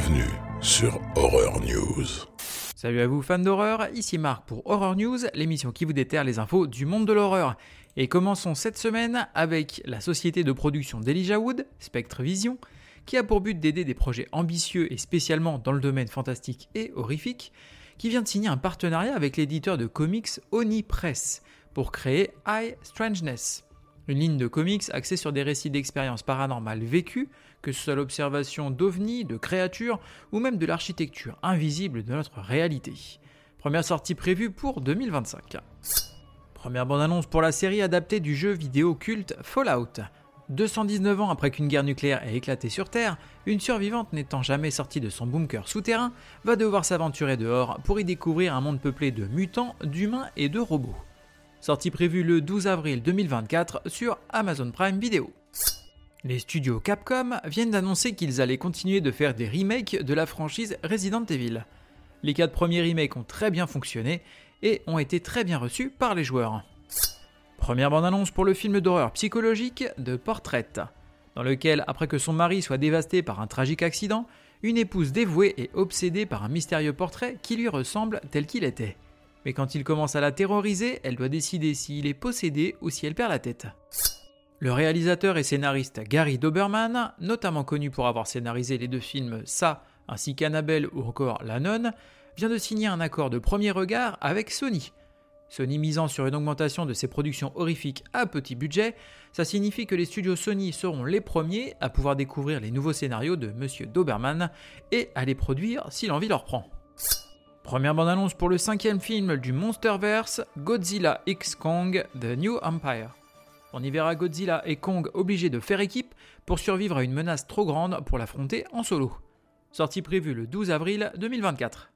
Bienvenue sur Horror News. Salut à vous fans d'horreur, ici Marc pour Horror News, l'émission qui vous déterre les infos du monde de l'horreur. Et commençons cette semaine avec la société de production d'Elijah Wood, Spectre Vision, qui a pour but d'aider des projets ambitieux et spécialement dans le domaine fantastique et horrifique, qui vient de signer un partenariat avec l'éditeur de comics Oni Press pour créer High Strangeness, une ligne de comics axée sur des récits d'expériences paranormales vécues, que ce soit l'observation d'ovnis, de créatures ou même de l'architecture invisible de notre réalité. Première sortie prévue pour 2025. Première bande-annonce pour la série adaptée du jeu vidéo culte Fallout. 219 ans après qu'une guerre nucléaire ait éclaté sur Terre, une survivante n'étant jamais sortie de son bunker souterrain va devoir s'aventurer dehors pour y découvrir un monde peuplé de mutants, d'humains et de robots. Sortie prévue le 12 avril 2024 sur Amazon Prime Video. Les studios Capcom viennent d'annoncer qu'ils allaient continuer de faire des remakes de la franchise Resident Evil. Les quatre premiers remakes ont très bien fonctionné et ont été très bien reçus par les joueurs. Première bande-annonce pour le film d'horreur psychologique de Portrait, dans lequel, après que son mari soit dévasté par un tragique accident, une épouse dévouée est obsédée par un mystérieux portrait qui lui ressemble tel qu'il était. Mais quand il commence à la terroriser, elle doit décider s'il est possédé ou si elle perd la tête. Le réalisateur et scénariste Gary Doberman, notamment connu pour avoir scénarisé les deux films Ça ainsi qu'Annabelle ou encore La Nonne, vient de signer un accord de premier regard avec Sony. Sony misant sur une augmentation de ses productions horrifiques à petit budget, ça signifie que les studios Sony seront les premiers à pouvoir découvrir les nouveaux scénarios de Monsieur Doberman et à les produire si l'envie leur prend. Première bande-annonce pour le cinquième film du Monsterverse, Godzilla X Kong The New Empire. On y verra Godzilla et Kong obligés de faire équipe pour survivre à une menace trop grande pour l'affronter en solo. Sortie prévue le 12 avril 2024.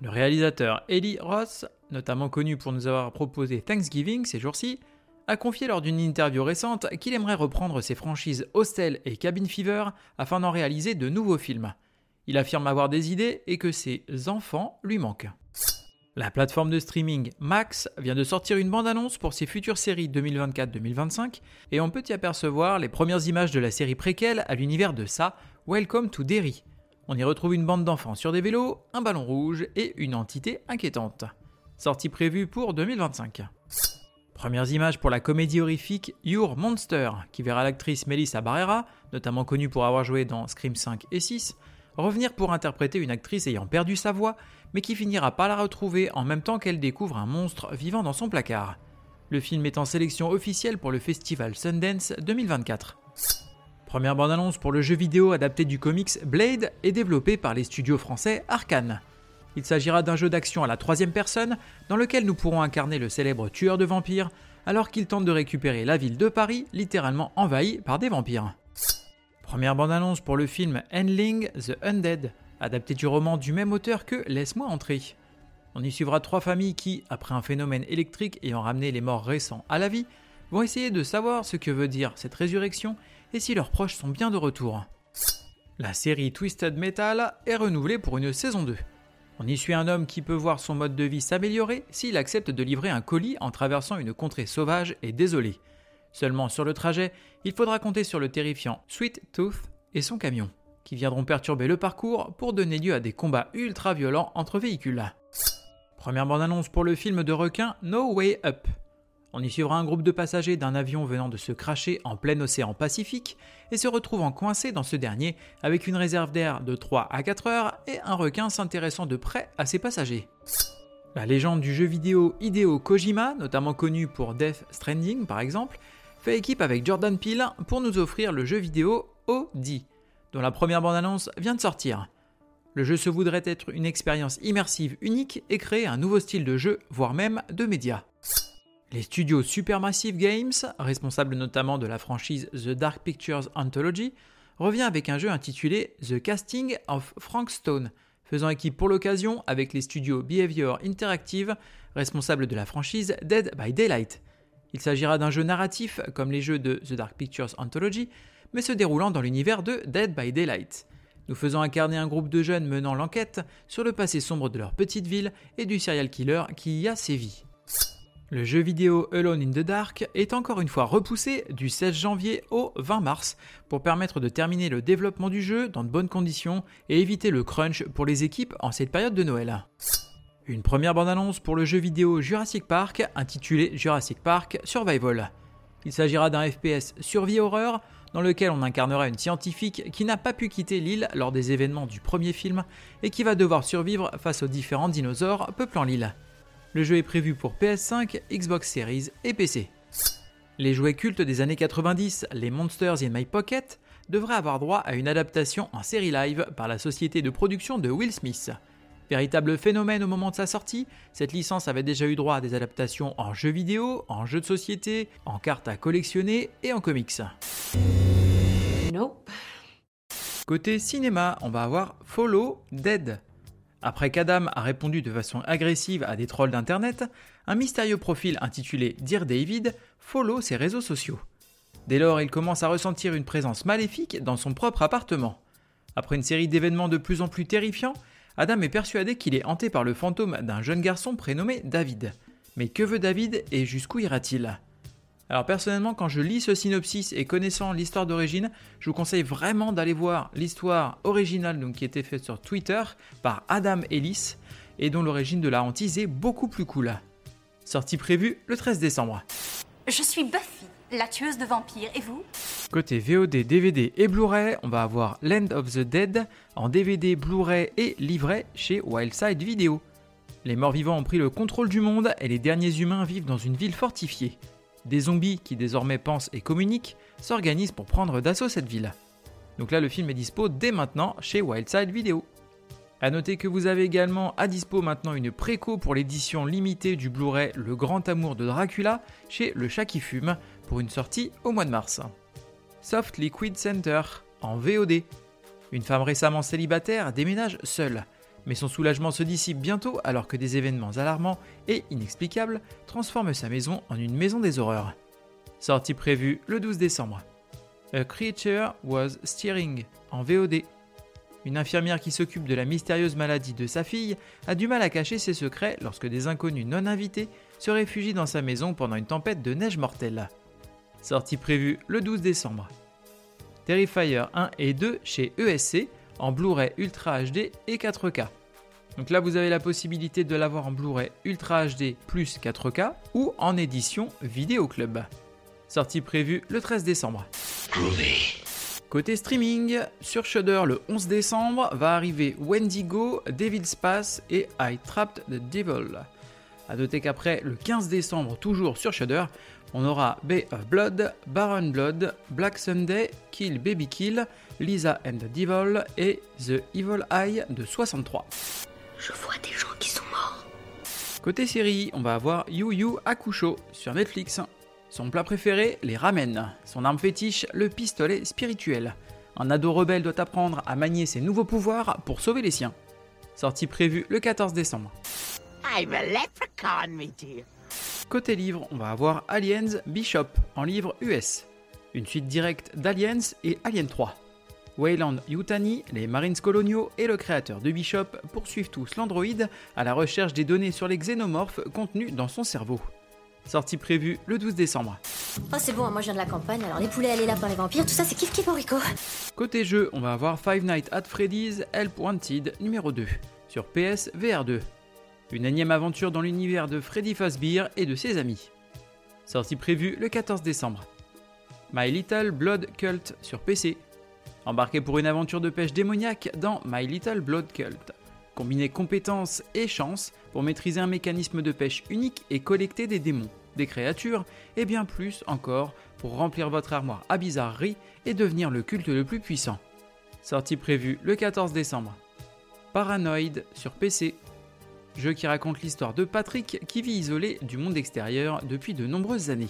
Le réalisateur Eli Ross, notamment connu pour nous avoir proposé Thanksgiving ces jours-ci, a confié lors d'une interview récente qu'il aimerait reprendre ses franchises Hostel et Cabin Fever afin d'en réaliser de nouveaux films. Il affirme avoir des idées et que ses enfants lui manquent. La plateforme de streaming Max vient de sortir une bande-annonce pour ses futures séries 2024-2025 et on peut y apercevoir les premières images de la série préquelle à l'univers de ça, Welcome to Derry. On y retrouve une bande d'enfants sur des vélos, un ballon rouge et une entité inquiétante. Sortie prévue pour 2025. Premières images pour la comédie horrifique Your Monster, qui verra l'actrice Melissa Barrera, notamment connue pour avoir joué dans Scream 5 et 6, revenir pour interpréter une actrice ayant perdu sa voix, mais qui finira par la retrouver en même temps qu'elle découvre un monstre vivant dans son placard. Le film est en sélection officielle pour le festival Sundance 2024. Première bande-annonce pour le jeu vidéo adapté du comics Blade et développé par les studios français Arkane. Il s'agira d'un jeu d'action à la troisième personne dans lequel nous pourrons incarner le célèbre tueur de vampires alors qu'il tente de récupérer la ville de Paris littéralement envahie par des vampires. Première bande-annonce pour le film Endling the Undead, adapté du roman du même auteur que Laisse-moi entrer. On y suivra trois familles qui, après un phénomène électrique ayant ramené les morts récents à la vie, vont essayer de savoir ce que veut dire cette résurrection et si leurs proches sont bien de retour. La série Twisted Metal est renouvelée pour une saison 2. On y suit un homme qui peut voir son mode de vie s'améliorer s'il accepte de livrer un colis en traversant une contrée sauvage et désolée. Seulement sur le trajet, il faudra compter sur le terrifiant Sweet Tooth et son camion, qui viendront perturber le parcours pour donner lieu à des combats ultra violents entre véhicules. Première bande-annonce pour le film de requin No Way Up. On y suivra un groupe de passagers d'un avion venant de se cracher en plein océan Pacifique et se retrouvant coincés dans ce dernier avec une réserve d'air de 3 à 4 heures et un requin s'intéressant de près à ses passagers. La légende du jeu vidéo Hideo Kojima, notamment connu pour Death Stranding par exemple, fait équipe avec Jordan Peele pour nous offrir le jeu vidéo OD, dont la première bande-annonce vient de sortir. Le jeu se voudrait être une expérience immersive unique et créer un nouveau style de jeu, voire même de médias. Les studios Supermassive Games, responsables notamment de la franchise The Dark Pictures Anthology, revient avec un jeu intitulé The Casting of Frank Stone, faisant équipe pour l'occasion avec les studios Behavior Interactive, responsables de la franchise Dead by Daylight. Il s'agira d'un jeu narratif comme les jeux de The Dark Pictures Anthology, mais se déroulant dans l'univers de Dead by Daylight. Nous faisons incarner un groupe de jeunes menant l'enquête sur le passé sombre de leur petite ville et du serial killer qui y a sévi. Le jeu vidéo Alone in the Dark est encore une fois repoussé du 16 janvier au 20 mars pour permettre de terminer le développement du jeu dans de bonnes conditions et éviter le crunch pour les équipes en cette période de Noël. Une première bande-annonce pour le jeu vidéo Jurassic Park intitulé Jurassic Park Survival. Il s'agira d'un FPS survie horreur dans lequel on incarnera une scientifique qui n'a pas pu quitter l'île lors des événements du premier film et qui va devoir survivre face aux différents dinosaures peuplant l'île. Le jeu est prévu pour PS5, Xbox Series et PC. Les jouets cultes des années 90, les Monsters in My Pocket, devraient avoir droit à une adaptation en série live par la société de production de Will Smith. Véritable phénomène au moment de sa sortie, cette licence avait déjà eu droit à des adaptations en jeux vidéo, en jeux de société, en cartes à collectionner et en comics. Nope. Côté cinéma, on va avoir Follow Dead, après qu'Adam a répondu de façon agressive à des trolls d'internet, un mystérieux profil intitulé Dear David follow ses réseaux sociaux. Dès lors, il commence à ressentir une présence maléfique dans son propre appartement. Après une série d'événements de plus en plus terrifiants, Adam est persuadé qu'il est hanté par le fantôme d'un jeune garçon prénommé David. Mais que veut David et jusqu'où ira-t-il? Alors personnellement, quand je lis ce synopsis et connaissant l'histoire d'origine, je vous conseille vraiment d'aller voir l'histoire originale donc, qui était faite sur Twitter par Adam Ellis et dont l'origine de la hantise est beaucoup plus cool. Sortie prévue le 13 décembre. Je suis Buffy, la tueuse de vampires, et vous? Côté VOD, DVD et Blu-ray, on va avoir Land of the Dead en DVD, Blu-ray et livret chez Wildside Video. Les morts vivants ont pris le contrôle du monde et les derniers humains vivent dans une ville fortifiée. Des zombies qui désormais pensent et communiquent s'organisent pour prendre d'assaut cette ville. Donc là, le film est dispo dès maintenant chez Wildside Video. A noter que vous avez également à dispo maintenant une préco pour l'édition limitée du Blu-ray Le Grand Amour de Dracula chez Le Chat qui fume pour une sortie au mois de mars. Soft Liquid Center en VOD. Une femme récemment célibataire déménage seule mais son soulagement se dissipe bientôt alors que des événements alarmants et inexplicables transforment sa maison en une maison des horreurs. Sortie prévue le 12 décembre. A Creature Was Steering en VOD. Une infirmière qui s'occupe de la mystérieuse maladie de sa fille a du mal à cacher ses secrets lorsque des inconnus non invités se réfugient dans sa maison pendant une tempête de neige mortelle. Sortie prévue le 12 décembre. Terrifier 1 et 2 chez ESC en Blu-ray Ultra HD et 4K. Donc là, vous avez la possibilité de l'avoir en Blu-ray Ultra HD plus 4K ou en édition Vidéo Club. Sortie prévue le 13 décembre. Côté streaming, sur Shudder le 11 décembre va arriver Wendigo, Devil's Pass et I Trapped the Devil. A noter qu'après le 15 décembre, toujours sur Shudder, on aura Bay of Blood, Baron Blood, Black Sunday, Kill Baby Kill, Lisa and the Devil et The Evil Eye de 63. Je vois des gens qui sont morts. Côté série, on va avoir Yu Yu Hakusho sur Netflix. Son plat préféré, les ramen. Son arme fétiche, le pistolet spirituel. Un ado rebelle doit apprendre à manier ses nouveaux pouvoirs pour sauver les siens. Sortie prévue le 14 décembre. I'm a leprechaun, me dear. Côté livre, on va avoir Aliens Bishop en livre US. Une suite directe d'Aliens et Alien 3. Wayland Yutani, les Marines coloniaux et le créateur de Bishop poursuivent tous l'androïde à la recherche des données sur les xénomorphes contenus dans son cerveau. Sortie prévue le 12 décembre. Oh c'est bon, moi je viens de la campagne, alors les poulets, les lapins, les vampires, tout ça c'est kiff kiff Rico. Côté jeu, on va avoir Five Nights at Freddy's Help Wanted numéro 2 sur PS VR 2. Une énième aventure dans l'univers de Freddy Fazbear et de ses amis. Sortie prévue le 14 décembre. My Little Blood Cult sur PC. Embarquez pour une aventure de pêche démoniaque dans My Little Blood Cult. Combinez compétences et chance pour maîtriser un mécanisme de pêche unique et collecter des démons, des créatures et bien plus encore pour remplir votre armoire à bizarrerie et devenir le culte le plus puissant. Sortie prévue le 14 décembre. Paranoid sur PC. Jeu qui raconte l'histoire de Patrick qui vit isolé du monde extérieur depuis de nombreuses années.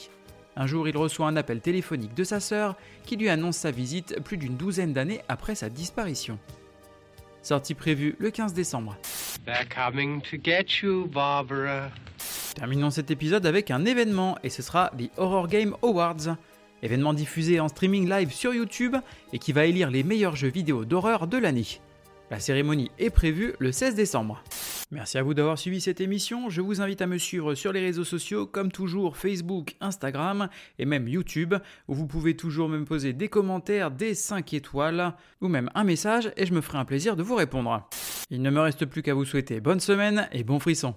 Un jour, il reçoit un appel téléphonique de sa sœur qui lui annonce sa visite plus d'une douzaine d'années après sa disparition. Sortie prévue le 15 décembre. They're coming to get you, Barbara. Terminons cet épisode avec un événement et ce sera les Horror Game Awards. Événement diffusé en streaming live sur YouTube et qui va élire les meilleurs jeux vidéo d'horreur de l'année. La cérémonie est prévue le 16 décembre. Merci à vous d'avoir suivi cette émission. Je vous invite à me suivre sur les réseaux sociaux, comme toujours Facebook, Instagram et même YouTube, où vous pouvez toujours me poser des commentaires, des 5 étoiles ou même un message et je me ferai un plaisir de vous répondre. Il ne me reste plus qu'à vous souhaiter bonne semaine et bon frisson.